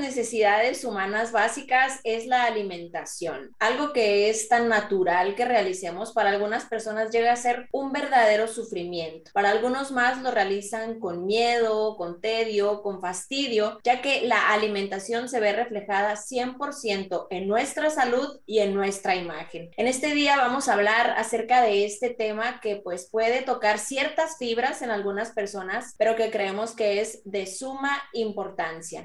necesidades humanas básicas es la alimentación. Algo que es tan natural que realicemos para algunas personas llega a ser un verdadero sufrimiento. Para algunos más lo realizan con miedo, con tedio, con fastidio, ya que la alimentación se ve reflejada 100% en nuestra salud y en nuestra imagen. En este día vamos a hablar acerca de este tema que pues puede tocar ciertas fibras en algunas personas, pero que creemos que es de suma importancia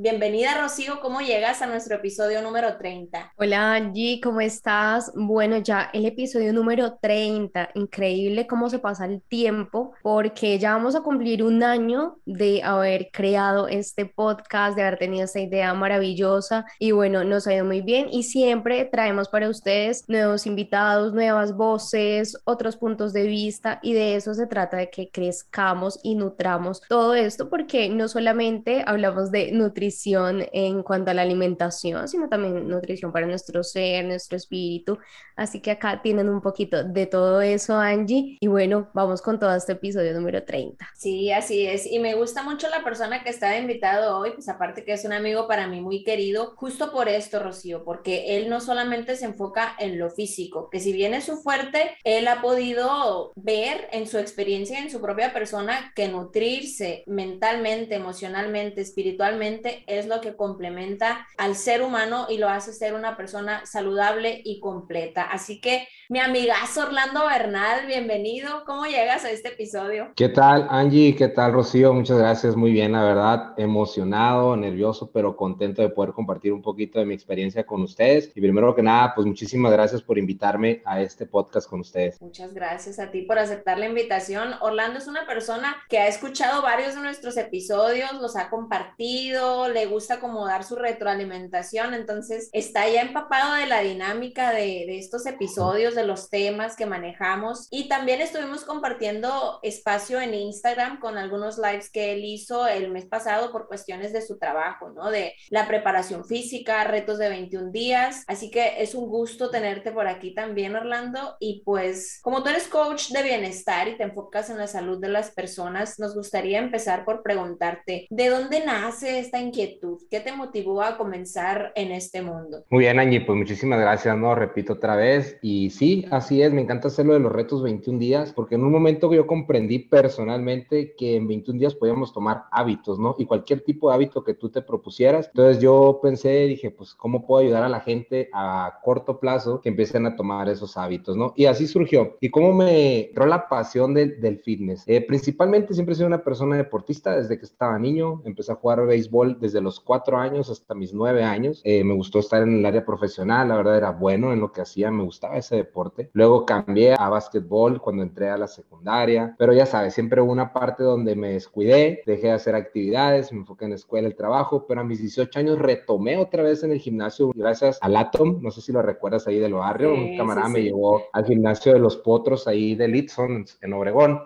Bienvenida Rocío, ¿cómo llegas a nuestro episodio número 30? Hola Angie, ¿cómo estás? Bueno, ya el episodio número 30, increíble cómo se pasa el tiempo, porque ya vamos a cumplir un año de haber creado este podcast, de haber tenido esta idea maravillosa y bueno, nos ha ido muy bien y siempre traemos para ustedes nuevos invitados, nuevas voces, otros puntos de vista y de eso se trata, de que crezcamos y nutramos todo esto, porque no solamente hablamos de nutrición, en cuanto a la alimentación, sino también nutrición para nuestro ser, nuestro espíritu. Así que acá tienen un poquito de todo eso, Angie. Y bueno, vamos con todo este episodio número 30. Sí, así es. Y me gusta mucho la persona que está invitado hoy, pues aparte que es un amigo para mí muy querido, justo por esto, Rocío, porque él no solamente se enfoca en lo físico, que si bien es su fuerte, él ha podido ver en su experiencia, en su propia persona, que nutrirse mentalmente, emocionalmente, espiritualmente es lo que complementa al ser humano y lo hace ser una persona saludable y completa. Así que mi amigazo Orlando Bernal, bienvenido. ¿Cómo llegas a este episodio? ¿Qué tal Angie? ¿Qué tal Rocío? Muchas gracias. Muy bien, la verdad, emocionado, nervioso, pero contento de poder compartir un poquito de mi experiencia con ustedes. Y primero que nada, pues muchísimas gracias por invitarme a este podcast con ustedes. Muchas gracias a ti por aceptar la invitación. Orlando es una persona que ha escuchado varios de nuestros episodios, los ha compartido, le gusta como dar su retroalimentación, entonces está ya empapado de la dinámica de, de estos episodios, de los temas que manejamos y también estuvimos compartiendo espacio en Instagram con algunos lives que él hizo el mes pasado por cuestiones de su trabajo, ¿no? De la preparación física, retos de 21 días, así que es un gusto tenerte por aquí también, Orlando, y pues como tú eres coach de bienestar y te enfocas en la salud de las personas, nos gustaría empezar por preguntarte, ¿de dónde nace esta inquietud? ¿Qué te motivó a comenzar en este mundo? Muy bien, Angie, pues muchísimas gracias, ¿no? Repito otra vez. Y sí, así es, me encanta hacerlo de los retos 21 días, porque en un momento yo comprendí personalmente que en 21 días podíamos tomar hábitos, ¿no? Y cualquier tipo de hábito que tú te propusieras. Entonces yo pensé, dije, pues, ¿cómo puedo ayudar a la gente a corto plazo que empiecen a tomar esos hábitos, ¿no? Y así surgió. ¿Y cómo me entró la pasión del fitness? Eh, principalmente siempre he sido una persona deportista desde que estaba niño, empecé a jugar béisbol desde los cuatro años hasta mis nueve años. Eh, me gustó estar en el área profesional, la verdad era bueno en lo que hacía, me gustaba ese deporte. Luego cambié a básquetbol cuando entré a la secundaria, pero ya sabes, siempre hubo una parte donde me descuidé, dejé de hacer actividades, me enfoqué en la escuela, el trabajo, pero a mis 18 años retomé otra vez en el gimnasio gracias al Atom, no sé si lo recuerdas ahí del barrio, un camarada me llevó al gimnasio de los Potros ahí de Litson en Obregón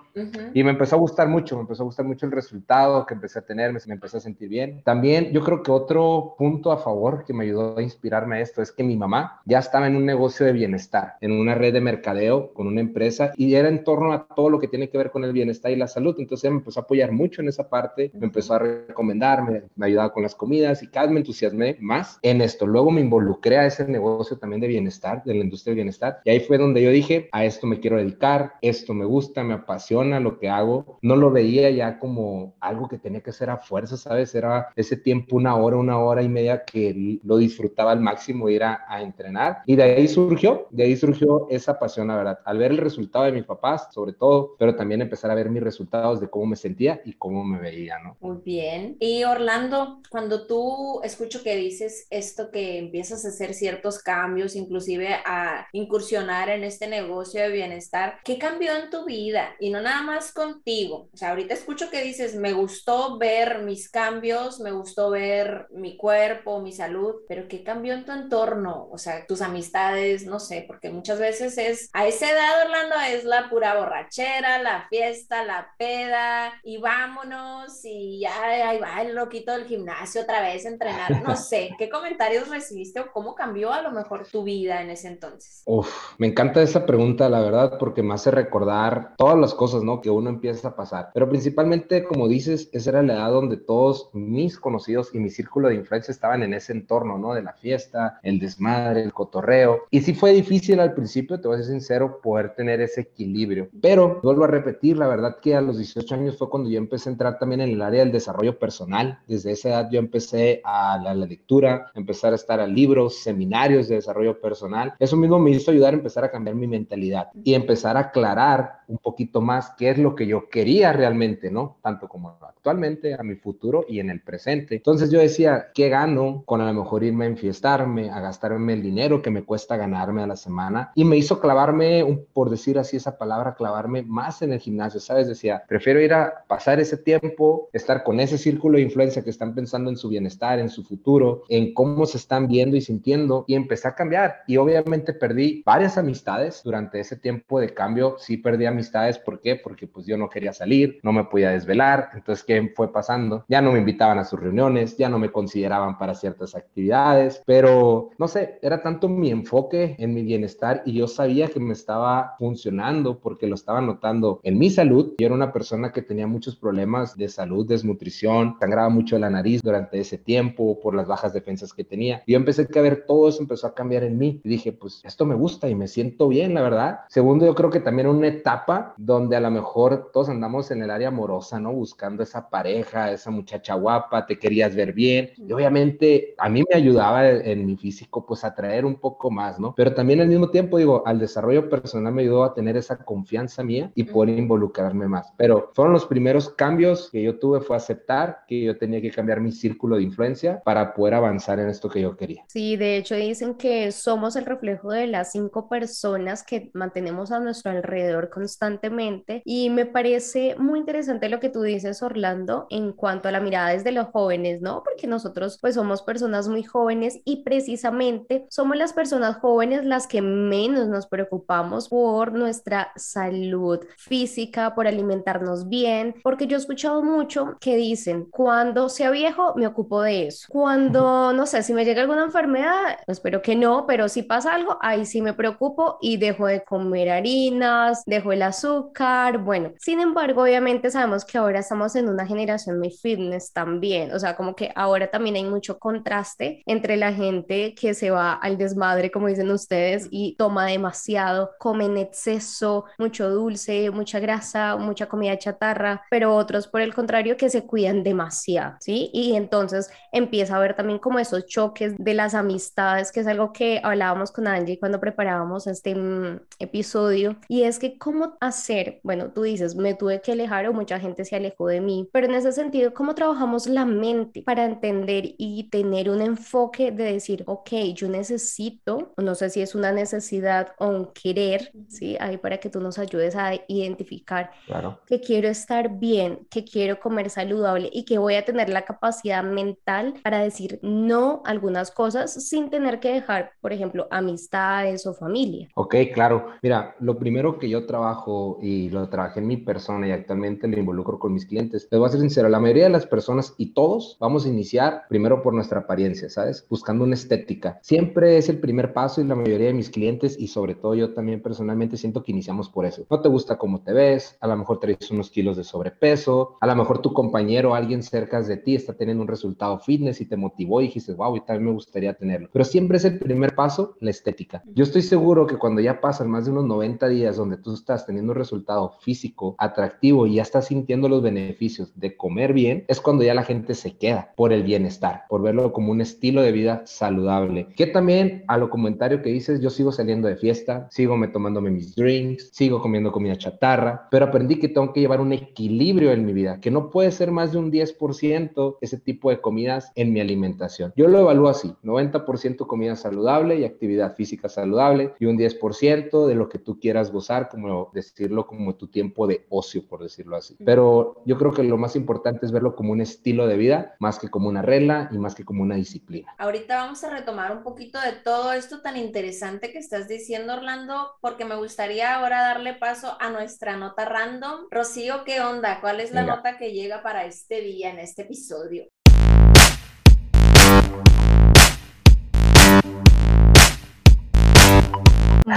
y me empezó a gustar mucho, me empezó a gustar mucho el resultado que empecé a tener, me, me empecé a sentir bien. También yo creo que otro punto a favor que me ayudó a inspirarme a esto es que mi mamá ya estaba en un negocio de bienestar, en una red de mercadeo con una empresa y era en torno a todo lo que tiene que ver con el bienestar y la salud. Entonces me empezó a apoyar mucho en esa parte, me empezó a recomendarme, me ayudaba con las comidas y cada vez me entusiasmé más en esto. Luego me involucré a ese negocio también de bienestar, de la industria del bienestar y ahí fue donde yo dije, a esto me quiero dedicar, esto me gusta, me apasiona lo que hago. No lo veía ya como algo que tenía que hacer a fuerza, ¿sabes? Era ese tiempo, una hora, una hora y media que lo disfrutaba al máximo ir a, entrenar. Y de ahí surgió, de ahí surgió esa pasión, la verdad. Al ver el resultado de mis papás, sobre todo, pero también empezar a ver mis resultados de cómo me sentía y cómo me veía, ¿no? Muy bien. Y Orlando, cuando tú escucho que dices esto, que empiezas a hacer ciertos cambios, inclusive a incursionar en este negocio de bienestar, ¿qué cambió en tu vida? Y no nada más contigo. O sea, ahorita escucho que dices, me gustó ver mis cambios, me gustó ver mi cuerpo, mi salud, pero ¿qué cambió en tu entorno? O sea, tus amistades, no sé, porque muchas veces es, a esa edad, Orlando, es la pura borrachera, la fiesta, la peda, y vámonos, y ya ahí va el loquito del gimnasio otra vez a entrenar, no sé, ¿qué comentarios recibiste o cómo cambió a lo mejor tu vida en ese entonces? Uf, me encanta esa pregunta, la verdad, porque me hace recordar todas las cosas, ¿no? Que uno empieza a pasar, pero principalmente, como dices, esa era la edad donde todos mis conocidos y mi círculo de influencia estaban en ese entorno, ¿no? De la fiesta, el desmadre, el cotorreo. Y sí fue difícil al principio, te voy a ser sincero, poder tener ese equilibrio. Pero vuelvo a repetir, la verdad que a los 18 años fue cuando yo empecé a entrar también en el área del desarrollo personal. Desde esa edad yo empecé a la, la lectura, empezar a estar a libros, seminarios de desarrollo personal. Eso mismo me hizo ayudar a empezar a cambiar mi mentalidad y empezar a aclarar un poquito más qué es lo que yo quería realmente, ¿no? Tanto como actualmente, a mi futuro y en el presente. Entonces yo decía, ¿qué gano con a lo mejor irme a enfiestarme, a gastarme el dinero que me cuesta ganarme a la semana? Y me hizo clavarme, por decir así esa palabra, clavarme más en el gimnasio, ¿sabes? Decía, prefiero ir a pasar ese tiempo, estar con ese círculo de influencia que están pensando en su bienestar, en su futuro, en cómo se están viendo y sintiendo y empecé a cambiar. Y obviamente perdí varias amistades durante ese tiempo de cambio. Sí perdí amistades, ¿por qué? Porque pues yo no quería salir, no me podía desvelar. Entonces, ¿qué fue pasando? Ya no me invitaban a sus reuniones, ya no me consideraban para ciertas actividades, pero no sé, era tanto mi enfoque en mi bienestar y yo sabía que me estaba funcionando porque lo estaba notando en mi salud. Yo era una persona que tenía muchos problemas de salud, desnutrición, sangraba mucho la nariz durante ese tiempo por las bajas defensas que tenía. Y yo empecé a ver todo eso empezó a cambiar en mí y dije, pues esto me gusta y me siento bien, la verdad. Segundo, yo creo que también una etapa donde a lo mejor todos andamos en el área amorosa, ¿no? Buscando esa pareja, esa muchacha guapa, te querías ver bien. Y obviamente a mí me ayudaba en mi físico, pues a traer un poco más, ¿no? Pero también al mismo tiempo, digo, al desarrollo personal me ayudó a tener esa confianza mía y poder involucrarme más. Pero fueron los primeros cambios que yo tuve, fue aceptar que yo tenía que cambiar mi círculo de influencia para poder avanzar en esto que yo quería. Sí, de hecho dicen que somos el reflejo de las cinco personas que mantenemos a nuestro alrededor constantemente y me parece muy interesante lo que tú dices, Orlando, en cuanto a la mirada desde los jóvenes, ¿no? Porque nosotros pues somos personas muy jóvenes y precisamente somos las personas jóvenes las que menos nos preocupamos por nuestra salud física, por alimentarnos bien, porque yo he escuchado mucho que dicen, cuando sea viejo me ocupo de eso, cuando, no sé, si me llega alguna enfermedad, espero que no, pero si pasa algo, ahí sí me preocupo y dejo de comer harinas, dejo el azúcar, bueno, sin embargo, obviamente sabemos que ahora estamos en una generación muy fitness también, o sea, como que ahora también hay mucho contraste entre la gente que se va al desmadre, como dicen ustedes, y toma demasiado, come en exceso, mucho dulce, mucha grasa, mucha comida chatarra, pero otros por el contrario que se cuidan demasiado, ¿sí? Y entonces empieza a haber también como esos choques de las amistades, que es algo que hablábamos con Angie cuando preparábamos este mm, episodio, y es que cómo hacer, bueno, tú dices, me tuve que alejar o mucha gente se alejó de mí, pero en ese sentido, ¿cómo trabajamos la mente para entender y tener un enfoque de decir, ok, yo necesito, no sé si es una necesidad o un querer, ¿sí? Ahí para que tú nos ayudes a identificar Claro. que quiero estar bien, que quiero comer saludable y que voy a tener la capacidad mental para decir no a algunas cosas sin tener que dejar, por ejemplo, amistades o familia. Ok, claro. Mira, lo primero que yo trabajo y lo trabajé en mi persona y actualmente me involucro con mis clientes, les voy a ser sincero, la mayoría de las personas y todos vamos a iniciar primero por nuestra apariencia, ¿sabes? Buscando una estética. Siempre es el primer paso y la mayoría de mis clientes y sobre todo yo también personalmente siento que iniciamos por eso. No te gusta cómo te ves, a lo mejor traes unos kilos de sobrepeso, a lo mejor tu compañero o alguien cerca de ti está teniendo un resultado fitness y te motivó y dijiste, wow, y también me gustaría tenerlo. Pero siempre es el primer paso, la estética. Yo estoy seguro que cuando ya pasan más de unos 90 días donde tú estás teniendo un resultado físico atractivo y ya estás sintiendo los beneficios de comer bien, es cuando ya la gente se queda por el bienestar, por verlo como un estilo de vida saludable. Que también a lo comentario que dices, yo sigo saliendo de fiesta, sigo me tomándome mis drinks, sigo comiendo comida chatarra, pero aprendí que tengo que llevar un equilibrio en mi vida, que no puede ser más de un 10% ese tipo de comidas en mi alimentación. Yo lo evalúo así, 90% comida saludable y actividad física saludable y un 10% de lo que tú quieras gozar, como decirlo, como tu tiempo de ocio, por decirlo así. Pero yo creo que lo más importante es verlo como un estilo de vida, más que como una regla y más que como una disciplina. Ahorita vamos a retomar un poquito de todo esto tan interesante que estás diciendo, Orlando, porque me gustaría ahora darle paso a nuestra nota random. Rocío, ¿qué onda? ¿Cuál es la nota que llega para este día en este episodio?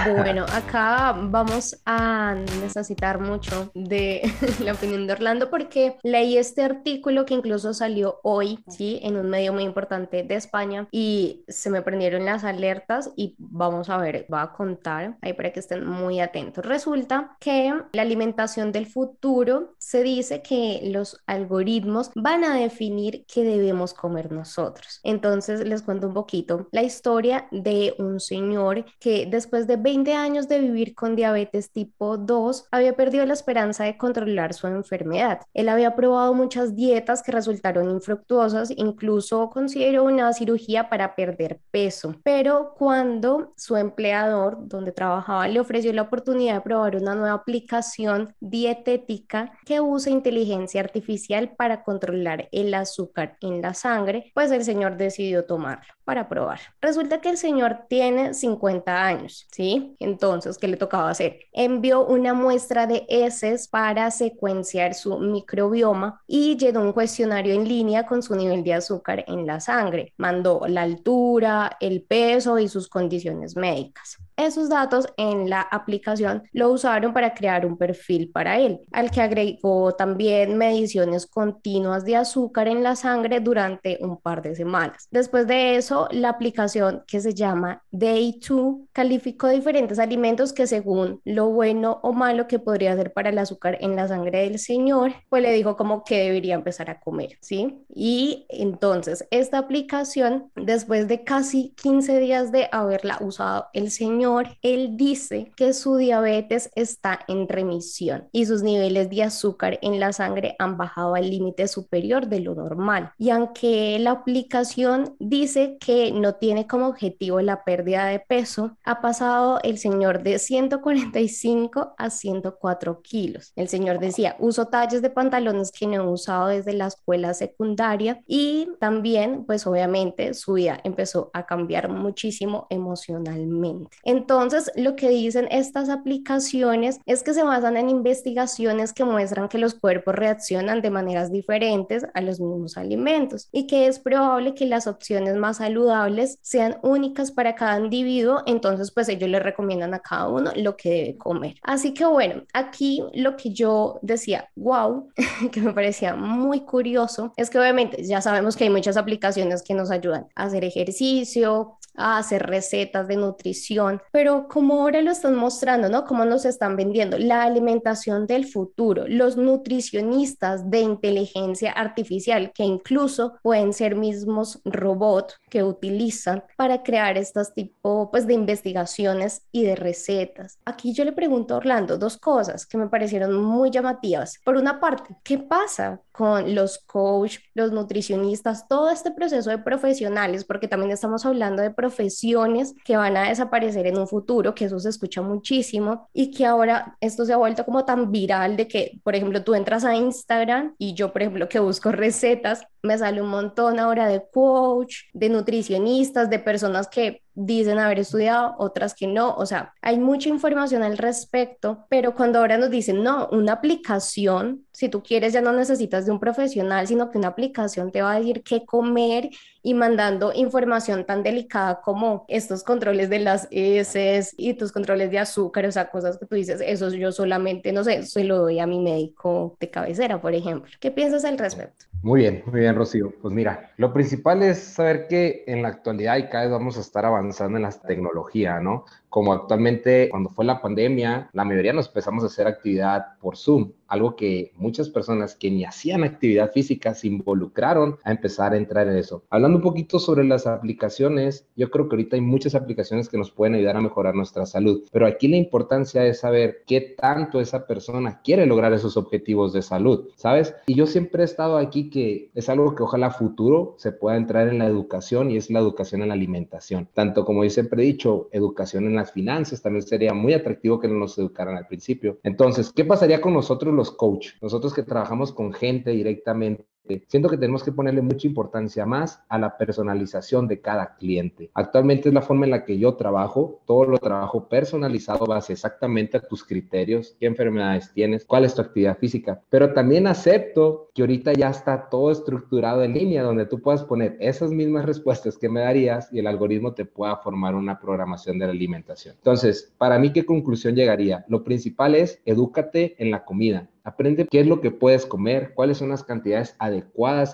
Bueno, acá vamos a necesitar mucho de la opinión de Orlando porque leí este artículo que incluso salió hoy, ¿sí? En un medio muy importante de España y se me prendieron las alertas y vamos a ver, va a contar ahí para que estén muy atentos. Resulta que la alimentación del futuro se dice que los algoritmos van a definir qué debemos comer nosotros. Entonces les cuento un poquito la historia de un señor que después de 20 años de vivir con diabetes tipo 2, había perdido la esperanza de controlar su enfermedad. Él había probado muchas dietas que resultaron infructuosas, incluso consideró una cirugía para perder peso. Pero cuando su empleador, donde trabajaba, le ofreció la oportunidad de probar una nueva aplicación dietética que usa inteligencia artificial para controlar el azúcar en la sangre, pues el señor decidió tomarlo para probar. Resulta que el señor tiene 50 años, ¿sí? Entonces, ¿qué le tocaba hacer? Envió una muestra de heces para secuenciar su microbioma y llenó un cuestionario en línea con su nivel de azúcar en la sangre. Mandó la altura, el peso y sus condiciones médicas. Esos datos en la aplicación lo usaron para crear un perfil para él, al que agregó también mediciones continuas de azúcar en la sangre durante un par de semanas. Después de eso, la aplicación que se llama Day2 calificó diferentes alimentos que según lo bueno o malo que podría ser para el azúcar en la sangre del señor, pues le dijo como que debería empezar a comer, ¿sí? Y entonces esta aplicación, después de casi 15 días de haberla usado el señor, él dice que su diabetes está en remisión y sus niveles de azúcar en la sangre han bajado al límite superior de lo normal. Y aunque la aplicación dice que no tiene como objetivo la pérdida de peso, ha pasado el señor de 145 a 104 kilos. El señor decía, uso talles de pantalones que no he usado desde la escuela secundaria y también, pues obviamente, su vida empezó a cambiar muchísimo emocionalmente. Entonces, lo que dicen estas aplicaciones es que se basan en investigaciones que muestran que los cuerpos reaccionan de maneras diferentes a los mismos alimentos y que es probable que las opciones más saludables sean únicas para cada individuo, entonces pues ellos le recomiendan a cada uno lo que debe comer. Así que bueno, aquí lo que yo decía, wow, que me parecía muy curioso, es que obviamente ya sabemos que hay muchas aplicaciones que nos ayudan a hacer ejercicio, a hacer recetas de nutrición, pero como ahora lo están mostrando, ¿no? Cómo nos están vendiendo la alimentación del futuro, los nutricionistas de inteligencia artificial, que incluso pueden ser mismos robots que utilizan para crear estas tipo pues, de investigaciones y de recetas. Aquí yo le pregunto a Orlando dos cosas que me parecieron muy llamativas. Por una parte, ¿qué pasa con los coach, los nutricionistas, todo este proceso de profesionales? Porque también estamos hablando de profesiones que van a desaparecer en un futuro, que eso se escucha muchísimo y que ahora esto se ha vuelto como tan viral de que, por ejemplo, tú entras a Instagram y yo, por ejemplo, que busco recetas, me sale un montón ahora de coach, de nutricionistas, de personas que dicen haber estudiado, otras que no. O sea, hay mucha información al respecto, pero cuando ahora nos dicen, no, una aplicación, si tú quieres ya no necesitas de un profesional, sino que una aplicación te va a decir qué comer y mandando información tan delicada como estos controles de las heces y tus controles de azúcar, o sea, cosas que tú dices, eso yo solamente, no sé, se lo doy a mi médico de cabecera, por ejemplo. ¿Qué piensas al respecto? Muy bien, muy bien, Rocío. Pues mira, lo principal es saber que en la actualidad y cada vez vamos a estar avanzando en la tecnología, ¿no? como actualmente cuando fue la pandemia, la mayoría nos empezamos a hacer actividad por Zoom, algo que muchas personas que ni hacían actividad física se involucraron a empezar a entrar en eso. Hablando un poquito sobre las aplicaciones, yo creo que ahorita hay muchas aplicaciones que nos pueden ayudar a mejorar nuestra salud, pero aquí la importancia es saber qué tanto esa persona quiere lograr esos objetivos de salud, ¿sabes? Y yo siempre he estado aquí que es algo que ojalá futuro se pueda entrar en la educación y es la educación en la alimentación, tanto como yo siempre he dicho, educación en la finanzas, también sería muy atractivo que nos educaran al principio. Entonces, ¿qué pasaría con nosotros los coach? Nosotros que trabajamos con gente directamente siento que tenemos que ponerle mucha importancia más a la personalización de cada cliente. Actualmente es la forma en la que yo trabajo, todo lo trabajo personalizado base exactamente a tus criterios, qué enfermedades tienes, cuál es tu actividad física, pero también acepto que ahorita ya está todo estructurado en línea donde tú puedas poner esas mismas respuestas que me darías y el algoritmo te pueda formar una programación de la alimentación. Entonces, para mí, ¿qué conclusión llegaría? Lo principal es edúcate en la comida. Aprende qué es lo que puedes comer, cuáles son las cantidades adecuadas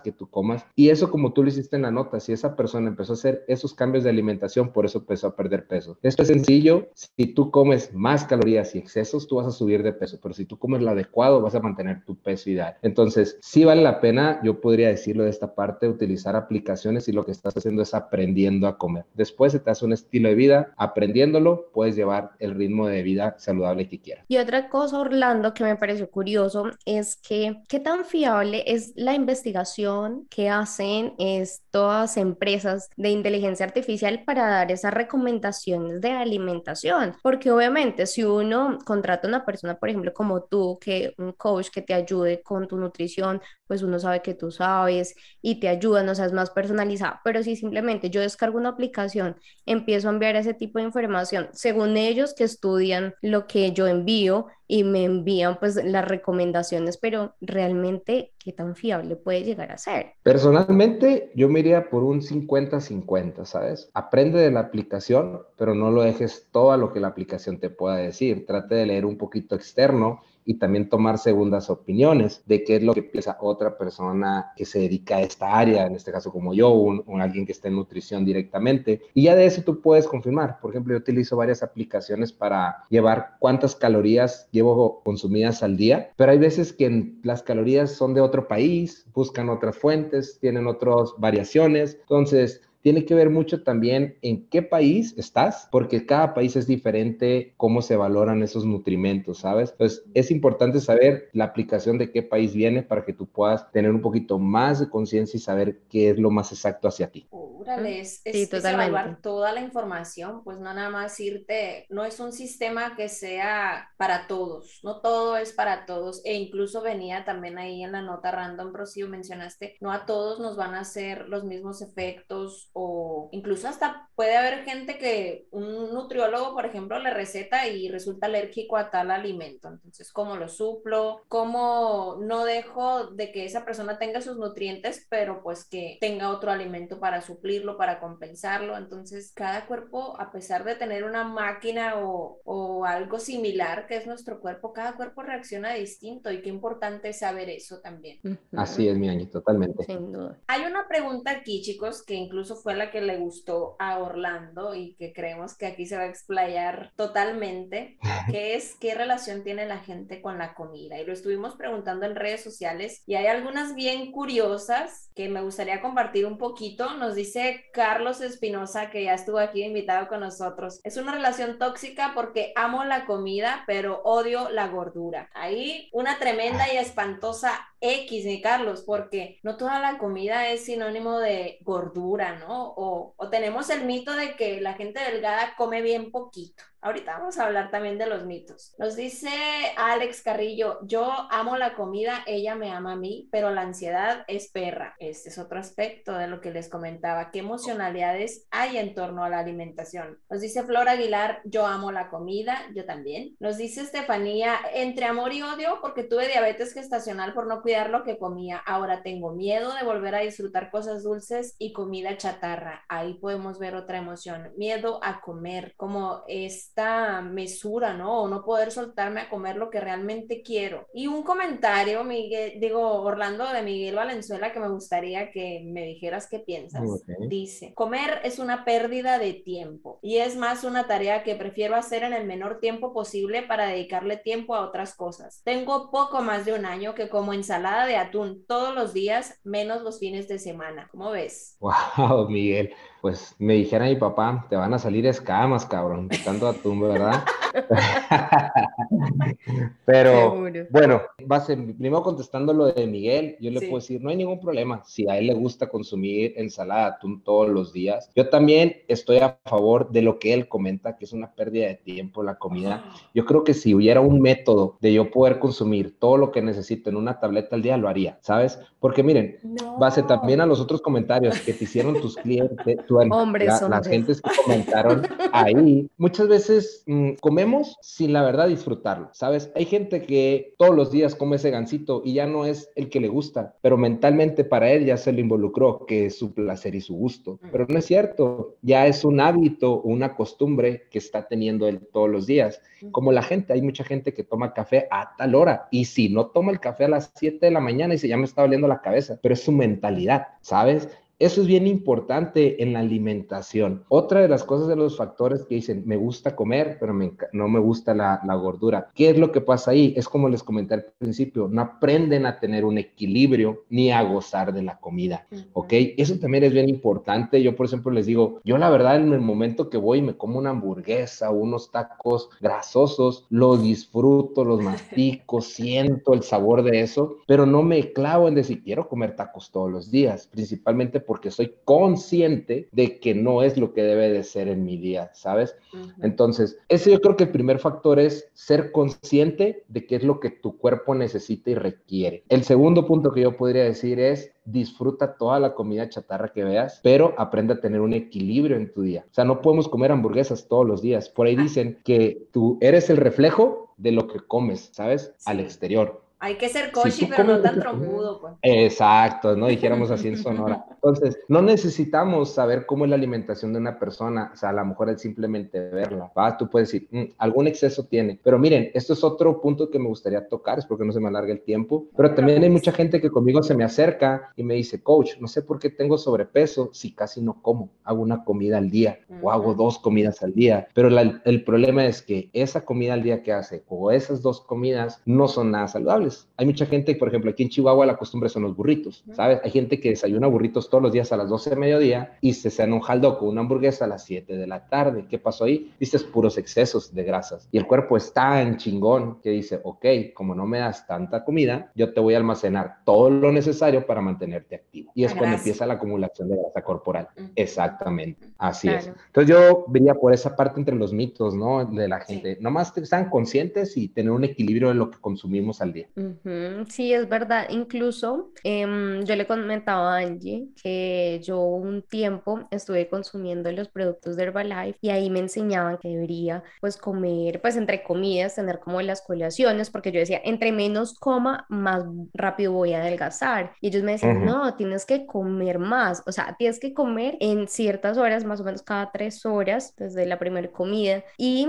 que tú comas. Y eso como tú lo hiciste en la nota, si esa persona empezó a hacer esos cambios de alimentación, por eso empezó a perder peso. Esto es sencillo, si tú comes más calorías y excesos, tú vas a subir de peso, pero si tú comes lo adecuado, vas a mantener tu peso ideal. Entonces, sí vale la pena, yo podría decirlo de esta parte, utilizar aplicaciones y lo que estás haciendo es aprendiendo a comer. Después se te hace un estilo de vida, aprendiéndolo, puedes llevar el ritmo de vida saludable que quieras. Y otra cosa, Orlando, que me pareció curioso, es que qué tan fiable es la investigación que hacen estas empresas de inteligencia artificial para dar esas recomendaciones de alimentación. Porque obviamente si uno contrata a una persona, por ejemplo, como tú, que un coach que te ayude con tu nutrición, pues uno sabe que tú sabes y te ayuda, no seas más personalizada. Pero si simplemente yo descargo una aplicación, empiezo a enviar ese tipo de información, según ellos que estudian lo que yo envío, y me envían pues las recomendaciones, pero realmente, ¿qué tan fiable puede llegar a ser? Personalmente, yo me iría por un 50-50, ¿sabes? Aprende de la aplicación, pero no lo dejes todo a lo que la aplicación te pueda decir. Trate de leer un poquito externo y también tomar segundas opiniones de qué es lo que piensa otra persona que se dedica a esta área, en este caso como yo, un, alguien que está en nutrición directamente. Y ya de eso tú puedes confirmar. Por ejemplo, yo utilizo varias aplicaciones para llevar cuántas calorías llevo consumidas al día, pero hay veces que las calorías son de otro país, buscan otras fuentes, tienen otras variaciones. Entonces, tiene que ver mucho también en qué país estás, porque cada país es diferente cómo se valoran esos nutrimentos, ¿sabes? Entonces, es importante saber la aplicación de qué país viene para que tú puedas tener un poquito más de conciencia y saber qué es lo más exacto hacia ti. Órale, es, evaluar toda la información, pues no nada más irte, no es un sistema que sea para todos, no todo es para todos, e incluso venía también ahí en la nota random, Rocío, mencionaste, no a todos nos van a hacer los mismos efectos o incluso hasta puede haber gente que un nutriólogo, por ejemplo, le receta y resulta alérgico a tal alimento. Entonces, ¿cómo lo suplo? ¿Cómo no dejo de que esa persona tenga sus nutrientes, pero pues que tenga otro alimento para suplirlo, para compensarlo? Entonces, cada cuerpo, a pesar de tener una máquina o, o algo similar que es nuestro cuerpo, cada cuerpo reacciona distinto y qué importante es saber eso también. Así es, mi año, totalmente. Sin duda. Hay una pregunta aquí, chicos, que incluso fue la que le gustó a Orlando y que creemos que aquí se va a explayar totalmente, que es qué relación tiene la gente con la comida. Y lo estuvimos preguntando en redes sociales y hay algunas bien curiosas que me gustaría compartir un poquito. Nos dice Carlos Espinosa, que ya estuvo aquí invitado con nosotros. Es una relación tóxica porque amo la comida, pero odio la gordura. Ahí una tremenda y espantosa X, mi Carlos, porque no toda la comida es sinónimo de gordura, ¿no? O, o tenemos el mito de que la gente delgada come bien poquito. Ahorita vamos a hablar también de los mitos. Nos dice Alex Carrillo, yo amo la comida, ella me ama a mí, pero la ansiedad es perra. Este es otro aspecto de lo que les comentaba. ¿Qué emocionalidades hay en torno a la alimentación? Nos dice Flor Aguilar, yo amo la comida, yo también. Nos dice Estefanía, entre amor y odio, porque tuve diabetes gestacional por no cuidar lo que comía. Ahora tengo miedo de volver a disfrutar cosas dulces y comida chatarra. Ahí podemos ver otra emoción, miedo a comer, como es esta mesura, ¿no? O no poder soltarme a comer lo que realmente quiero. Y un comentario, Miguel, digo, Orlando de Miguel Valenzuela, que me gustaría que me dijeras qué piensas. Dice, comer es una pérdida de tiempo y es más una tarea que prefiero hacer en el menor tiempo posible para dedicarle tiempo a otras cosas. Tengo poco más de un año que como ensalada de atún todos los días, menos los fines de semana. ¿Cómo ves? Wow, Miguel. Pues me dijera mi papá, te van a salir escamas, cabrón, tanto atún, ¿verdad? Pero bueno, base, primero contestando lo de Miguel, yo le puedo decir, no hay ningún problema si a él le gusta consumir ensalada de atún todos los días. Yo también estoy a favor de lo que él comenta, que es una pérdida de tiempo la comida. Yo creo que si hubiera un método de yo poder consumir todo lo que necesito en una tableta al día, lo haría, ¿sabes? Porque miren, base también a los otros comentarios que te hicieron tus clientes, tu, hombres, las gentes que comentaron ahí, muchas veces mm, comemos sin la verdad disfrutarlo, ¿sabes? Hay gente que todos los días come ese gansito y ya no es el que le gusta, pero mentalmente para él ya se lo involucró, que es su placer y su gusto. Pero no es cierto, ya es un hábito, una costumbre que está teniendo él todos los días. Como la gente, hay mucha gente que toma café a tal hora y si no toma el café a las 7 de la mañana y se ya me está doliendo la cabeza, pero es su mentalidad, ¿sabes? Eso es bien importante en la alimentación. Otra de las cosas de los factores que dicen, me gusta comer, pero no me gusta la, gordura. ¿Qué es lo que pasa ahí? Es como les comenté al principio, no aprenden a tener un equilibrio ni a gozar de la comida, ¿ok? Eso también es bien importante. Yo, por ejemplo, les digo, yo la verdad en el momento que voy y me como una hamburguesa, unos tacos grasosos, los disfruto, los mastico, siento el sabor de eso, pero no me clavo en decir, quiero comer tacos todos los días, principalmente porque soy consciente de que no es lo que debe de ser en mi día, ¿sabes? Entonces, ese yo creo que el primer factor es ser consciente de qué es lo que tu cuerpo necesita y requiere. El segundo punto que yo podría decir es disfruta toda la comida chatarra que veas, pero aprende a tener un equilibrio en tu día. O sea, no podemos comer hamburguesas todos los días. Por ahí dicen que tú eres el reflejo de lo que comes, ¿sabes? Al exterior. Hay que ser cochi, pero no tan trompudo, pues. Exacto, ¿no? Dijéramos así en Sonora. Entonces, no necesitamos saber cómo es la alimentación de una persona, o sea, a lo mejor es simplemente verla, ¿va? Tú puedes decir, mm, algún exceso tiene, pero miren, esto es otro punto que me gustaría tocar, es porque no se me alarga el tiempo, pero también hay mucha gente que conmigo se me acerca y me dice, coach, no sé por qué tengo sobrepeso si casi no como, hago una comida al día o hago dos comidas al día, pero el problema es que esa comida al día que hace o esas dos comidas no son nada saludables hay mucha gente, por ejemplo, aquí en Chihuahua la costumbre son los burritos, ¿sabes? Hay gente que desayuna burritos todos los días a las 12 de mediodía y se cena un jaldo con una hamburguesa a las 7 de la tarde. ¿Qué pasó ahí? Dices puros excesos de grasas. Y el cuerpo es tan chingón que dice, ok, como no me das tanta comida, yo te voy a almacenar todo lo necesario para mantenerte activo. Y es cuando empieza la acumulación de grasa corporal. Exactamente, así es. Entonces yo vería por esa parte entre los mitos, ¿no? De la gente. Nomás están conscientes y tener un equilibrio de lo que consumimos al día. Sí, es verdad. Incluso em, yo le comentaba a Angie que yo un tiempo estuve consumiendo los productos de Herbalife y ahí me enseñaban que debería pues comer, pues entre comidas, tener como las colaciones, porque yo decía, entre menos coma, más rápido voy a adelgazar. Y ellos me decían, no, tienes que comer más, o sea, tienes que comer en ciertas horas, más o menos cada tres horas desde la primera comida y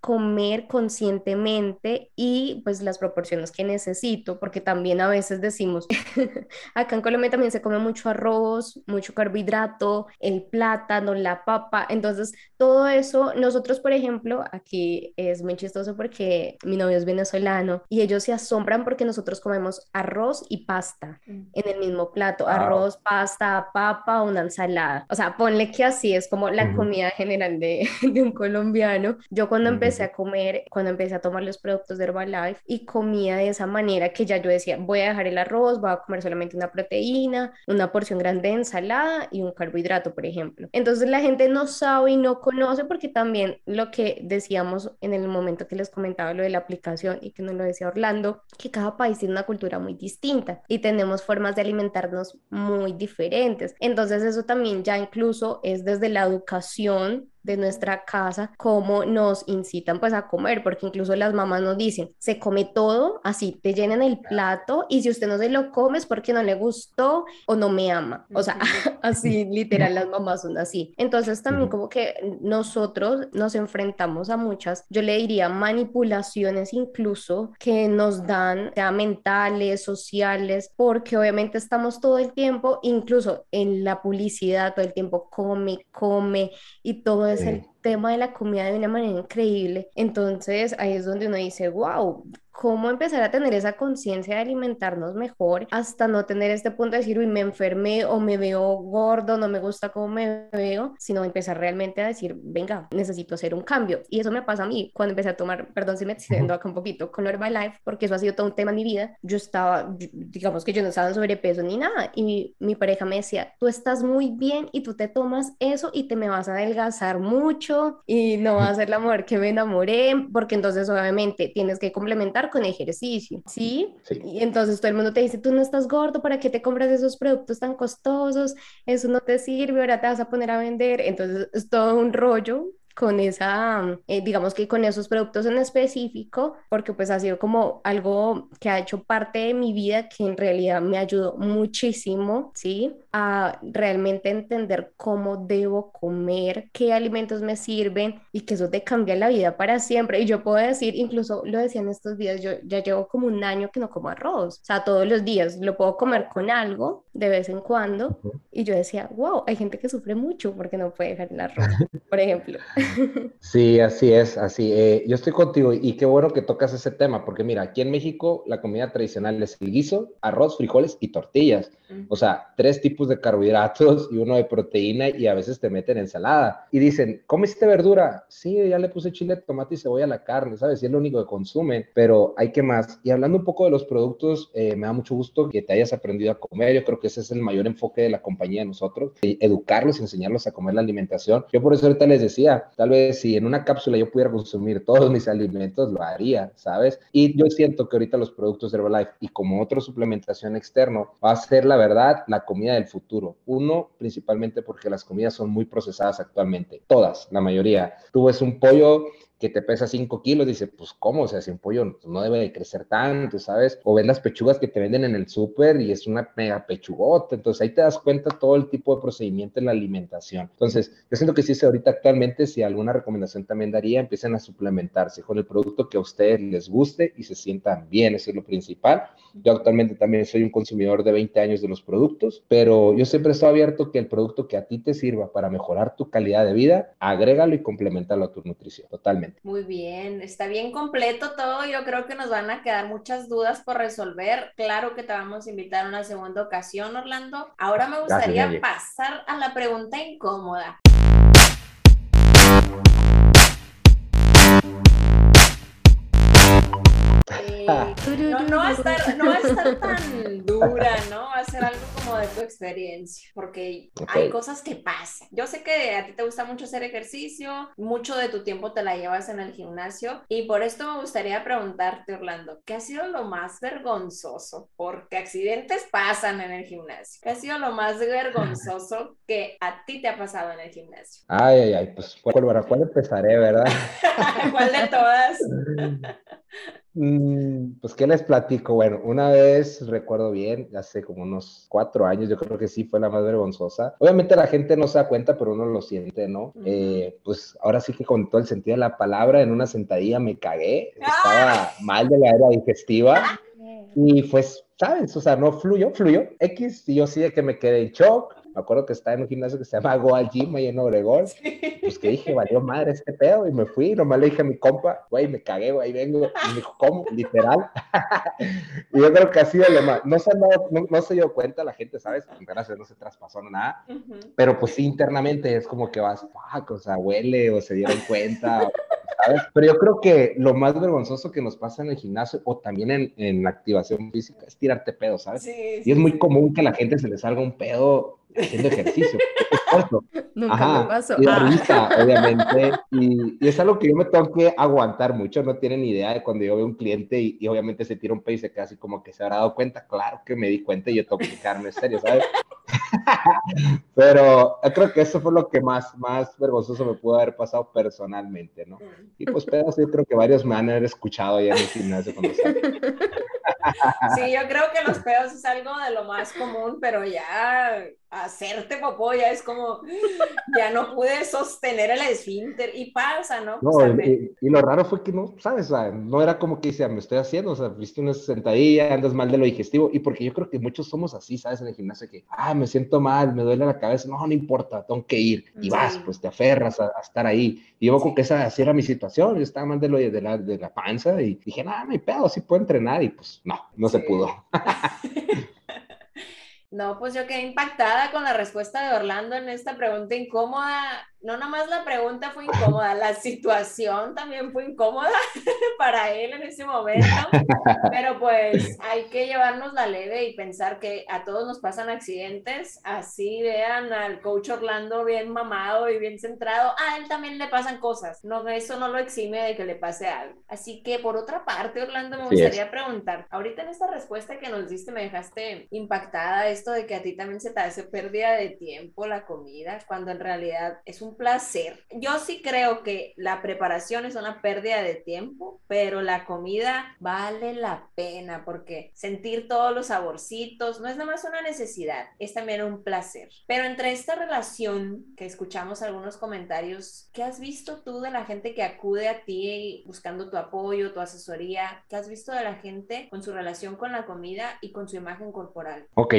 comer conscientemente y pues las proporciones que necesito, porque también a veces decimos, acá en Colombia también se come mucho arroz, mucho carbohidrato, el plátano, la papa, entonces todo eso, nosotros por ejemplo, aquí es muy chistoso porque mi novio es venezolano y ellos se asombran porque nosotros comemos arroz y pasta mm. en el mismo plato, arroz, pasta, papa, una ensalada, o sea, ponle que así es como la comida general de, de, un colombiano. Yo cuando empecé a comer, cuando empecé a tomar los productos de Herbalife y comía de esa manera que ya yo decía, voy a dejar el arroz, voy a comer solamente una proteína, una porción grande de ensalada y un carbohidrato, por ejemplo. Entonces la gente no sabe y no conoce porque también lo que decíamos en el momento que les comentaba lo de la aplicación y que nos lo decía Orlando, que cada país tiene una cultura muy distinta y tenemos formas de alimentarnos muy diferentes. Entonces eso también ya incluso es desde la educación de nuestra casa, cómo nos incitan pues a comer, porque incluso las mamás nos dicen, se come todo, así te llenan el plato y si usted no se lo come es porque no le gustó o no me ama. O sea, así literal las mamás son así. Entonces también como que nosotros nos enfrentamos a muchas, yo le diría manipulaciones incluso que nos dan, sea mentales, sociales, porque obviamente estamos todo el tiempo, incluso en la publicidad, todo el tiempo come, come y todo es el tema de la comida de una manera increíble. Entonces ahí es donde uno dice, wow, cómo empezar a tener esa conciencia de alimentarnos mejor hasta no tener este punto de decir, uy, me enfermé o me veo gordo, no me gusta cómo me veo, sino empezar realmente a decir, venga, necesito hacer un cambio. Y eso me pasa a mí cuando empecé a tomar, perdón si me extiendo acá un poquito con Herbalife, porque eso ha sido todo un tema en mi vida. Yo estaba, digamos que yo no estaba en sobrepeso ni nada, y mi, mi pareja me decía, tú estás muy bien y tú te tomas eso y te me vas a adelgazar mucho y no va a ser la mujer que me enamoré, porque entonces obviamente tienes que complementar con ejercicio, ¿sí? Sí. Y entonces todo el mundo te dice, tú no estás gordo, ¿para qué te compras esos productos tan costosos? Eso no te sirve, ahora te vas a poner a vender. Entonces es todo un rollo con esa, eh, digamos que con esos productos en específico, porque pues ha sido como algo que ha hecho parte de mi vida que en realidad me ayudó muchísimo, ¿sí? A realmente entender cómo debo comer, qué alimentos me sirven y que eso te cambia la vida para siempre. Y yo puedo decir, incluso lo decía en estos días, yo ya llevo como un año que no como arroz, o sea, todos los días lo puedo comer con algo de vez en cuando. Y yo decía, wow, hay gente que sufre mucho porque no puede dejar el arroz, por ejemplo. Sí, así es, así. Eh, yo estoy contigo y qué bueno que tocas ese tema, porque mira, aquí en México la comida tradicional es el guiso, arroz, frijoles y tortillas. O sea, tres tipos de carbohidratos y uno de proteína y a veces te meten ensalada. Y dicen, ¿comiste verdura? Sí, ya le puse chile, tomate y cebolla a la carne, ¿sabes? Y es lo único que consumen, pero hay que más. Y hablando un poco de los productos, eh, me da mucho gusto que te hayas aprendido a comer. Yo creo que ese es el mayor enfoque de la compañía de nosotros, educarlos, enseñarlos a comer la alimentación. Yo por eso ahorita les decía, tal vez si en una cápsula yo pudiera consumir todos mis alimentos, lo haría, ¿sabes? Y yo siento que ahorita los productos de Herbalife y como otra suplementación externo va a ser la verdad la comida del futuro. Uno, principalmente porque las comidas son muy procesadas actualmente, todas, la mayoría. Tú ves un pollo que te pesa 5 kilos, dice, pues cómo, o sea, si un pollo no debe de crecer tanto, ¿sabes? O ven las pechugas que te venden en el súper y es una mega pechugota, entonces ahí te das cuenta todo el tipo de procedimiento en la alimentación. Entonces, yo siento que sí, ahorita actualmente, si alguna recomendación también daría, empiecen a suplementarse con el producto que a ustedes les guste y se sientan bien, eso es lo principal. Yo actualmente también soy un consumidor de 20 años de los productos, pero yo siempre estoy abierto que el producto que a ti te sirva para mejorar tu calidad de vida, agrégalo y complementalo a tu nutrición, totalmente. Muy bien, está bien completo todo. Yo creo que nos van a quedar muchas dudas por resolver. Claro que te vamos a invitar a una segunda ocasión, Orlando. Ahora me gustaría Gracias, pasar a la pregunta incómoda. no, no, va a estar, no va a estar tan dura, ¿no? Va a ser algo como de tu experiencia, porque hay Ok. cosas que pasan. Yo sé que a ti te gusta mucho hacer ejercicio, mucho de tu tiempo te la llevas en el gimnasio, y por esto me gustaría preguntarte, Orlando, ¿qué ha sido lo más vergonzoso? Porque accidentes pasan en el gimnasio. ¿Qué ha sido lo más vergonzoso que a ti te ha pasado en el gimnasio? Ay, ay, ay, pues, ¿cuál, para cuál empezaré, verdad? ¿Cuál de todas? Mm, Pues, ¿qué les platico? Bueno, una vez recuerdo bien, hace como unos cuatro años, yo creo que sí fue la más vergonzosa. Obviamente la gente no se da cuenta, pero uno lo siente, ¿no? Eh, pues ahora sí que con todo el sentido de la palabra, en una sentadilla me cagué, estaba mal de la era digestiva y pues, ¿sabes? O sea, no fluyó, fluyó X y yo sí de que me quedé en shock. Me acuerdo que estaba en un gimnasio que se llama Goal Gym ahí en Obregón. Pues que dije, valió madre este pedo y me fui. Nomás le dije a mi compa, güey, me cagué, güey, vengo. Y me dijo, ¿cómo? Literal. y yo creo que sido lo más. No se, no, no se dio cuenta la gente, ¿sabes? Gracias, no se traspasó nada. Pero pues sí, internamente es como que vas, fuck, o sea, huele o se dieron cuenta, ¿sabes? Pero yo creo que lo más vergonzoso que nos pasa en el gimnasio o también en, en la activación física es tirarte pedo, ¿sabes? Sí, Y sí, es muy sí. común que a la gente se le salga un pedo haciendo ejercicio. Nunca Ajá, me pasó. y da Ah. risa, obviamente, y, y es algo que yo me tengo que aguantar mucho, no tienen idea de cuando yo veo un cliente y, y obviamente se tira un pedo y se queda así como que se habrá dado cuenta, claro que me di cuenta y yo tengo que explicarme, en serio, ¿sabes? Pero yo creo que eso fue lo que más, más vergonzoso me pudo haber pasado personalmente, ¿no? Mm. Y pues pedos, yo creo que varios me han escuchado ya en el gimnasio cuando. Sí, yo creo que los pedos es algo de lo más común, pero ya hacerte popó, ya es como, ya no pude sostener el esfínter y pasa, ¿no? no y, lo raro fue que no, ¿sabes? no era como que decía, me estoy haciendo, o sea, viste una sentadilla, andas mal de lo digestivo, y porque yo creo que muchos somos así, ¿sabes? En el gimnasio que, ah, me siento mal, me duele la cabeza, no, no importa, tengo que ir, y vas, pues te aferras a, estar ahí. Y yo como que esa así era mi situación, yo estaba mal de, lo, de, la, de la panza, y dije, no, no hay pedo, sí puedo entrenar, y pues no, no se pudo. No, pues yo quedé impactada con la respuesta de Orlando en esta pregunta incómoda no nomás la pregunta fue incómoda, la situación también fue incómoda para él en ese momento, pero pues hay que llevarnos la leve y pensar que a todos nos pasan accidentes, así vean al coach Orlando bien mamado y bien centrado, a él también le pasan cosas, no, eso no lo exime de que le pase algo. Así que por otra parte, Orlando, me gustaría preguntar, ahorita en esta respuesta que nos diste me dejaste impactada esto de que a ti también se te hace pérdida de tiempo la comida, cuando en realidad es un placer. Yo sí creo que la preparación es una pérdida de tiempo, pero la comida vale la pena porque sentir todos los saborcitos no es nada más una necesidad, es también un placer. Pero entre esta relación que escuchamos algunos comentarios, ¿qué has visto tú de la gente que acude a ti buscando tu apoyo, tu asesoría? ¿Qué has visto de la gente con su relación con la comida y con su imagen corporal? Ok,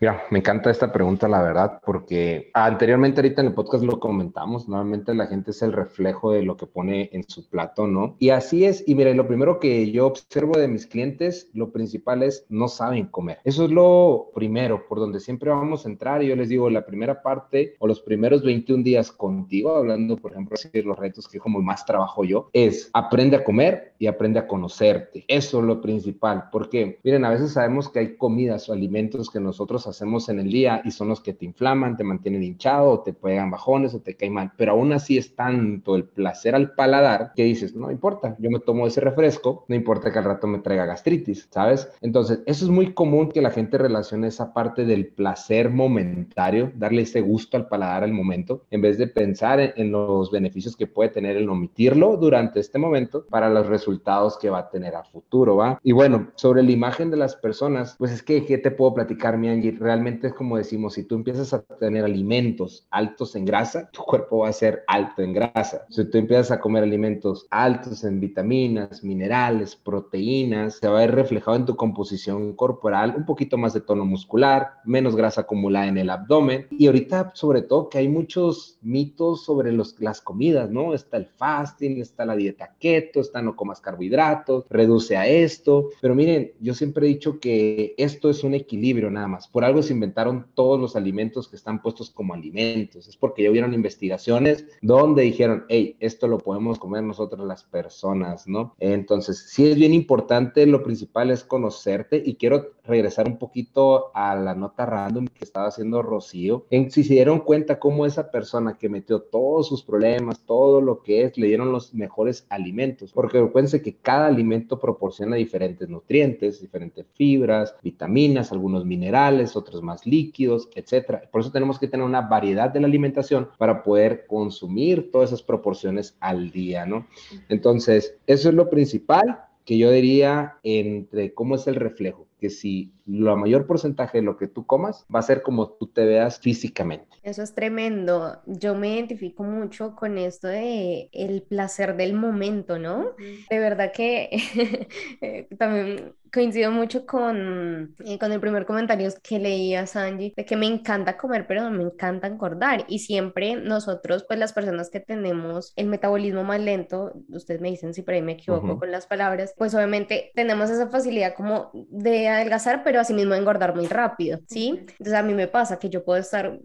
mira, me encanta esta pregunta, la verdad, porque anteriormente ahorita en el podcast lo comenté Normalmente la gente es el reflejo de lo que pone en su plato, ¿no? Y así es. Y mira, lo primero que yo observo de mis clientes, lo principal es no saben comer. Eso es lo primero, por donde siempre vamos a entrar. Y yo les digo, la primera parte o los primeros 21 días contigo, hablando, por ejemplo, de los retos que como más trabajo yo, es aprende a comer y aprende a conocerte. Eso es lo principal. Porque, miren, a veces sabemos que hay comidas o alimentos que nosotros hacemos en el día y son los que te inflaman, te mantienen hinchado, o te pegan bajones o te mal, pero aún así es tanto el placer al paladar que dices, no importa, yo me tomo ese refresco, no importa que al rato me traiga gastritis, ¿sabes? Entonces, eso es muy común que la gente relacione esa parte del placer momentario, darle ese gusto al paladar al momento, en vez de pensar en, los beneficios que puede tener el omitirlo durante este momento para los resultados que va a tener a futuro, ¿va? Y bueno, sobre la imagen de las personas, pues es que, ¿qué te puedo platicar, mi Angie? Realmente es como decimos, si tú empiezas a tener alimentos altos en grasa, tu cuerpo va a ser alto en grasa. Si tú empiezas a comer alimentos altos en vitaminas, minerales, proteínas, se va a ver reflejado en tu composición corporal, un poquito más de tono muscular, menos grasa acumulada en el abdomen. Y ahorita, sobre todo, que hay muchos mitos sobre los, las comidas, ¿no? Está el fasting, está la dieta keto, está no comas carbohidratos, reduce a esto. Pero miren, yo siempre he dicho que esto es un equilibrio nada más. Por algo se inventaron todos los alimentos que están puestos como alimentos. Es porque ya hubieron investigaciones donde dijeron, hey, esto lo podemos comer nosotros las personas, ¿no? Entonces, sí es bien importante, lo principal es conocerte y quiero regresar un poquito a la nota random que estaba haciendo Rocío, en si se dieron cuenta cómo esa persona que metió todos sus problemas, todo lo que es, le dieron los mejores alimentos, porque recuérdense que cada alimento proporciona diferentes nutrientes, diferentes fibras, vitaminas, algunos minerales, otros más líquidos, etcétera. Por eso tenemos que tener una variedad de la alimentación para poder consumir todas esas proporciones al día, ¿no? Entonces, eso es lo principal que yo diría entre cómo es el reflejo, que si la mayor porcentaje de lo que tú comas va a ser como tú te veas físicamente. Eso es tremendo. Yo me identifico mucho con esto de el placer del momento, ¿no? De verdad que eh, también coincido mucho con, eh, con el primer comentario que leía Sanji, de que me encanta comer, pero no me encanta engordar. Y siempre nosotros, pues las personas que tenemos el metabolismo más lento, ustedes me dicen si por ahí me equivoco con las palabras, pues obviamente tenemos esa facilidad como de adelgazar, pero asimismo engordar muy rápido, ¿sí? Entonces a mí me pasa que yo puedo estar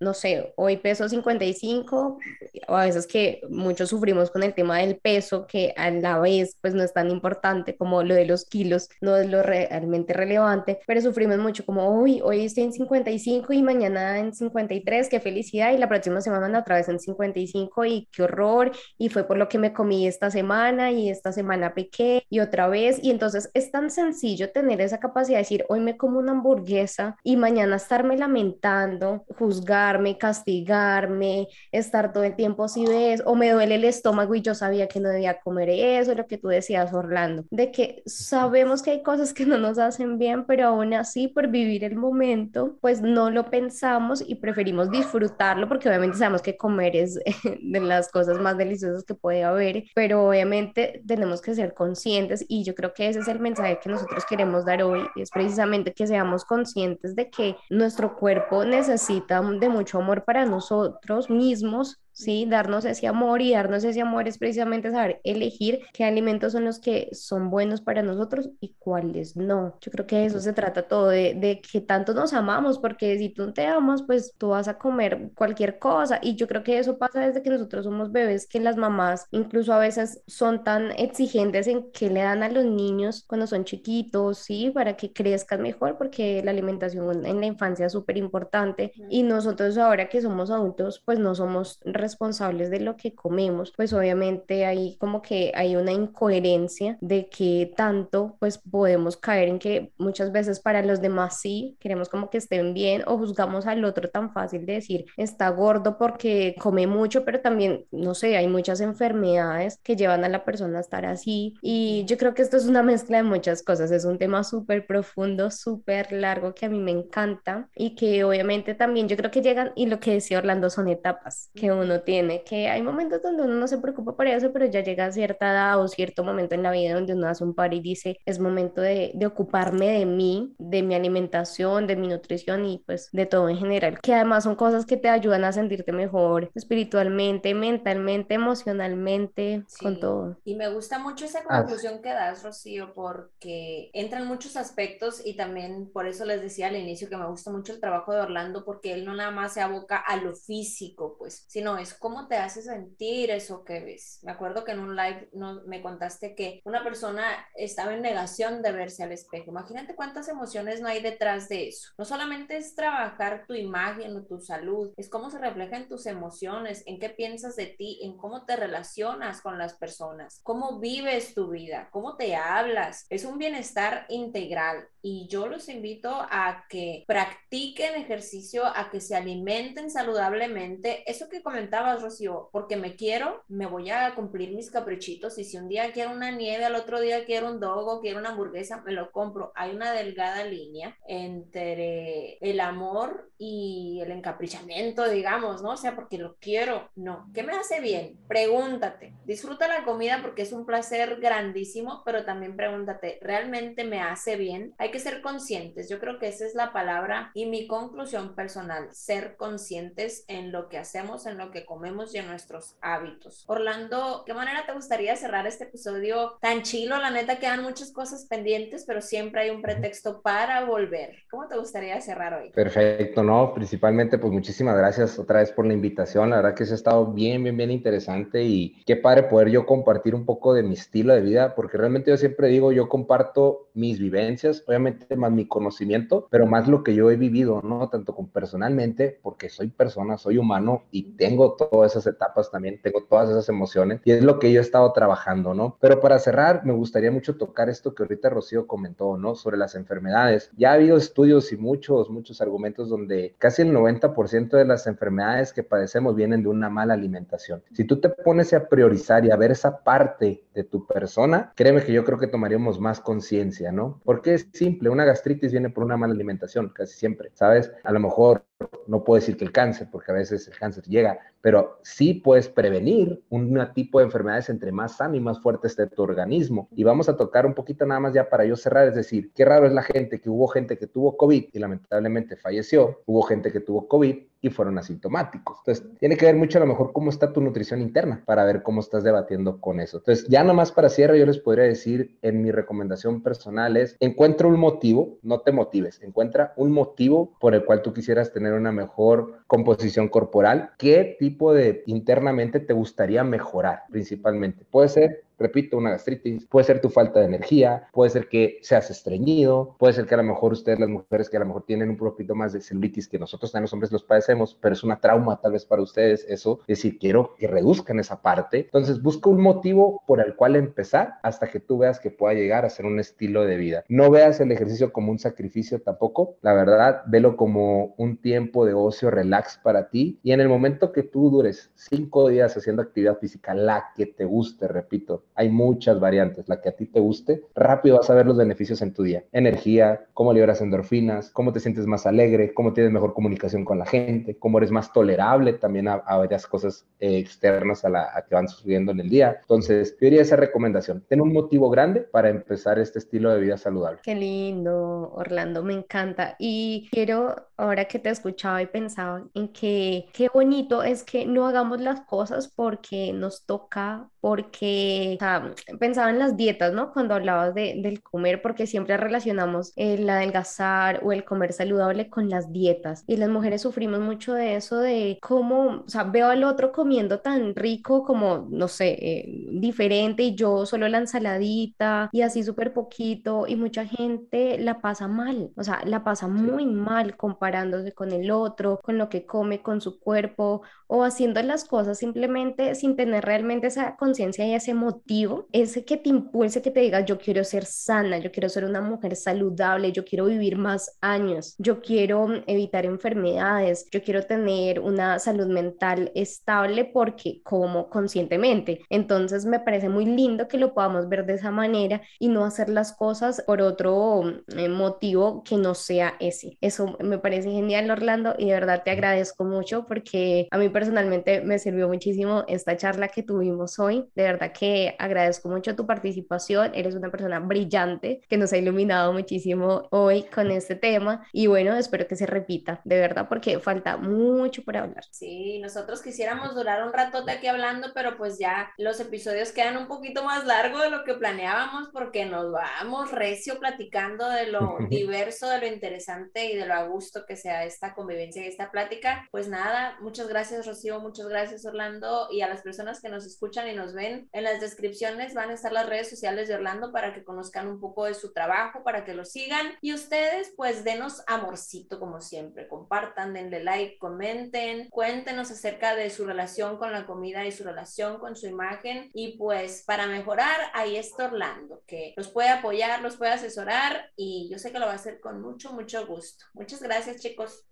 no sé, hoy peso 55, o a veces que muchos sufrimos con el tema del peso, que a la vez pues no es tan importante como lo de los kilos, no es lo realmente relevante, pero sufrimos mucho como hoy, hoy estoy en 55 y mañana en 53, qué felicidad, y la próxima semana otra vez en 55 y qué horror, y fue por lo que me comí esta semana y esta semana pequé y otra vez, y entonces es tan sencillo tener esa capacidad de decir, hoy me como una hamburguesa y mañana estarme lamentando juzgarme, castigarme, estar todo el tiempo si ves, o me duele el estómago y yo sabía que no debía comer eso, lo que tú decías, Orlando, de que sabemos que hay cosas que no nos hacen bien, pero aún así por vivir el momento, pues no lo pensamos y preferimos disfrutarlo porque obviamente sabemos que comer es de las cosas más deliciosas que puede haber, pero obviamente tenemos que ser conscientes y yo creo que ese es el mensaje que nosotros queremos dar hoy, es precisamente que seamos conscientes de que nuestro cuerpo necesita de mucho amor para nosotros mismos ¿sí? Darnos ese amor y darnos ese amor es precisamente saber elegir qué alimentos son los que son buenos para nosotros y cuáles no. Yo creo que eso se trata todo, de, de que tanto nos amamos, porque si tú te amas, pues tú vas a comer cualquier cosa y yo creo que eso pasa desde que nosotros somos bebés, que las mamás incluso a veces son tan exigentes en qué le dan a los niños cuando son chiquitos, ¿sí? Para que crezcan mejor, porque la alimentación en la infancia es súper importante y nosotros ahora que somos adultos, pues no somos responsables de lo que comemos, pues obviamente ahí como que hay una incoherencia de que tanto pues podemos caer en que muchas veces para los demás sí, queremos como que estén bien o juzgamos al otro tan fácil de decir está gordo porque come mucho, pero también, no sé, hay muchas enfermedades que llevan a la persona a estar así. Y yo creo que esto es una mezcla de muchas cosas, es un tema súper profundo, súper largo que a mí me encanta y que obviamente también yo creo que llegan y lo que decía Orlando son etapas que uno tiene, que hay momentos donde uno no se preocupa por eso, pero ya llega a cierta edad o cierto momento en la vida donde uno hace un par y dice, es momento de, de ocuparme de mí, de mi alimentación, de mi nutrición y pues de todo en general, que además son cosas que te ayudan a sentirte mejor espiritualmente, mentalmente, emocionalmente, con todo. Y me gusta mucho esa conclusión que das, Rocío, porque entran muchos aspectos y también por eso les decía al inicio que me gusta mucho el trabajo de Orlando porque él no nada más se aboca a lo físico, pues, sino es cómo te hace sentir eso que ves. Me acuerdo que en un live no, me contaste que una persona estaba en negación de verse al espejo. Imagínate cuántas emociones no hay detrás de eso. No solamente es trabajar tu imagen o tu salud, es cómo se refleja en tus emociones, en qué piensas de ti, en cómo te relacionas con las personas, cómo vives tu vida, cómo te hablas. Es un bienestar integral y yo los invito a que practiquen ejercicio, a que se alimenten saludablemente. Eso que comentabas, Rocío, porque me quiero, me voy a cumplir mis caprichitos y si un día quiero una nieve, al otro día quiero un dogo, quiero una hamburguesa, me lo compro. Hay una delgada línea entre el amor y el encaprichamiento, digamos, ¿no? O sea, porque lo quiero, no. ¿Qué me hace bien? Pregúntate. Disfruta la comida porque es un placer grandísimo, pero también pregúntate, ¿realmente me hace bien? Hay que ser conscientes. Yo creo que esa es la palabra y mi conclusión personal, ser conscientes en lo que hacemos, en lo que comemos y en nuestros hábitos. Orlando, ¿qué manera te gustaría cerrar este episodio tan chilo? La neta quedan muchas cosas pendientes, pero siempre hay un pretexto para volver. ¿Cómo te gustaría cerrar hoy? Perfecto, no, principalmente pues muchísimas gracias otra vez por la invitación. La verdad que se ha estado bien, bien, bien interesante y qué padre poder yo compartir un poco de mi estilo de vida, porque realmente yo siempre digo, yo comparto mis vivencias, obviamente más mi conocimiento, pero más lo que yo he vivido, ¿no? Tanto con personalmente, porque soy persona, soy humano y tengo todas esas etapas también, tengo todas esas emociones y es lo que yo he estado trabajando, ¿no? Pero para cerrar, me gustaría mucho tocar esto que ahorita Rocío comentó, ¿no? Sobre las enfermedades. Ya ha habido estudios y muchos, muchos argumentos donde casi el 90% de las enfermedades que padecemos vienen de una mala alimentación. Si tú te pones a priorizar y a ver esa parte de tu persona, créeme que yo creo que tomaríamos más conciencia, ¿no? Porque es simple, una gastritis viene por una mala alimentación, casi siempre, ¿sabes? A lo mejor no puedo decir que el cáncer, porque a veces el cáncer llega, pero sí puedes prevenir un tipo de enfermedades entre más sano y más fuerte esté tu organismo. Y vamos a tocar un poquito nada más ya para yo cerrar, es decir, qué raro es la gente que hubo gente que tuvo COVID y lamentablemente falleció, hubo gente que tuvo COVID y fueron asintomáticos. Entonces, tiene que ver mucho a lo mejor cómo está tu nutrición interna para ver cómo estás debatiendo con eso. Entonces, ya nomás para cierre, yo les podría decir en mi recomendación personal es, encuentra un motivo, no te motives, encuentra un motivo por el cual tú quisieras tener una mejor composición corporal. ¿Qué tipo de internamente te gustaría mejorar principalmente? Puede ser repito, una gastritis, puede ser tu falta de energía, puede ser que seas estreñido, puede ser que a lo mejor ustedes, las mujeres que a lo mejor tienen un poquito más de celulitis que nosotros también los hombres los padecemos, pero es una trauma tal vez para ustedes eso, es decir, quiero que reduzcan esa parte. Entonces, busca un motivo por el cual empezar hasta que tú veas que pueda llegar a ser un estilo de vida. No veas el ejercicio como un sacrificio tampoco, la verdad, velo como un tiempo de ocio, relax para ti y en el momento que tú dures cinco días haciendo actividad física, la que te guste, repito, hay muchas variantes, la que a ti te guste, rápido vas a ver los beneficios en tu día. Energía, cómo liberas endorfinas, cómo te sientes más alegre, cómo tienes mejor comunicación con la gente, cómo eres más tolerable también a, varias cosas eh, externas a, la, que van sucediendo en el día. Entonces, yo diría esa recomendación, ten un motivo grande para empezar este estilo de vida saludable. Qué lindo, Orlando, me encanta. Y quiero, ahora que te escuchaba y pensaba en que qué bonito es que no hagamos las cosas porque nos toca, porque, sea, pensaba en las dietas, ¿no? Cuando hablabas de, del comer, porque siempre relacionamos el adelgazar o el comer saludable con las dietas. Y las mujeres sufrimos mucho de eso, de cómo, o sea, veo al otro comiendo tan rico como, no sé, eh, diferente y yo solo la ensaladita y así súper poquito y mucha gente la pasa mal, o sea, la pasa muy mal comparándose con el otro, con lo que come, con su cuerpo o haciendo las cosas simplemente sin tener realmente esa conciencia y ese motivo, ese que te impulse, que te diga, yo quiero ser sana, yo quiero ser una mujer saludable, yo quiero vivir más años, yo quiero evitar enfermedades, yo quiero tener una salud mental estable porque como conscientemente. Entonces me parece muy lindo que lo podamos ver de esa manera y no hacer las cosas por otro eh, motivo que no sea ese. Eso me parece genial, Orlando, y de verdad te agradezco mucho porque a mí personalmente me sirvió muchísimo esta charla que tuvimos hoy. De verdad que agradezco mucho tu participación. Eres una persona brillante que nos ha iluminado muchísimo hoy con este tema y bueno, espero que se repita, de verdad, porque falta mucho por hablar. Sí, nosotros quisiéramos durar un ratote aquí hablando, pero pues ya los episodios quedan un poquito más largos de lo que planeábamos porque nos vamos recio platicando de lo diverso, de lo interesante y de lo a gusto que sea esta convivencia y esta plática. Pues nada, muchas gracias Rocío, muchas gracias Orlando y a las personas que nos escuchan y nos ven. En las descripciones van a estar las redes sociales de Orlando para que conozcan un poco de su trabajo, para que lo sigan y ustedes pues denos amorcito como siempre, compartan, denle like, comenten, cuéntenos acerca de su relación con la comida y su relación con su imagen y pues para mejorar ahí está Orlando que los puede apoyar, los puede asesorar y yo sé que lo va a hacer con mucho, mucho gusto. Muchas gracias chicos.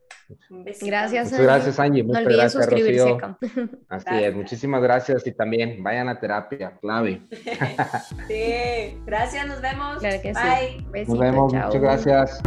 Un Gracias, Muchas gracias, Angie. no olviden suscribirse. Así es, muchísimas gracias y también vayan a terapia, clave. sí, gracias, nos vemos. Bye. nos vemos, muchas gracias.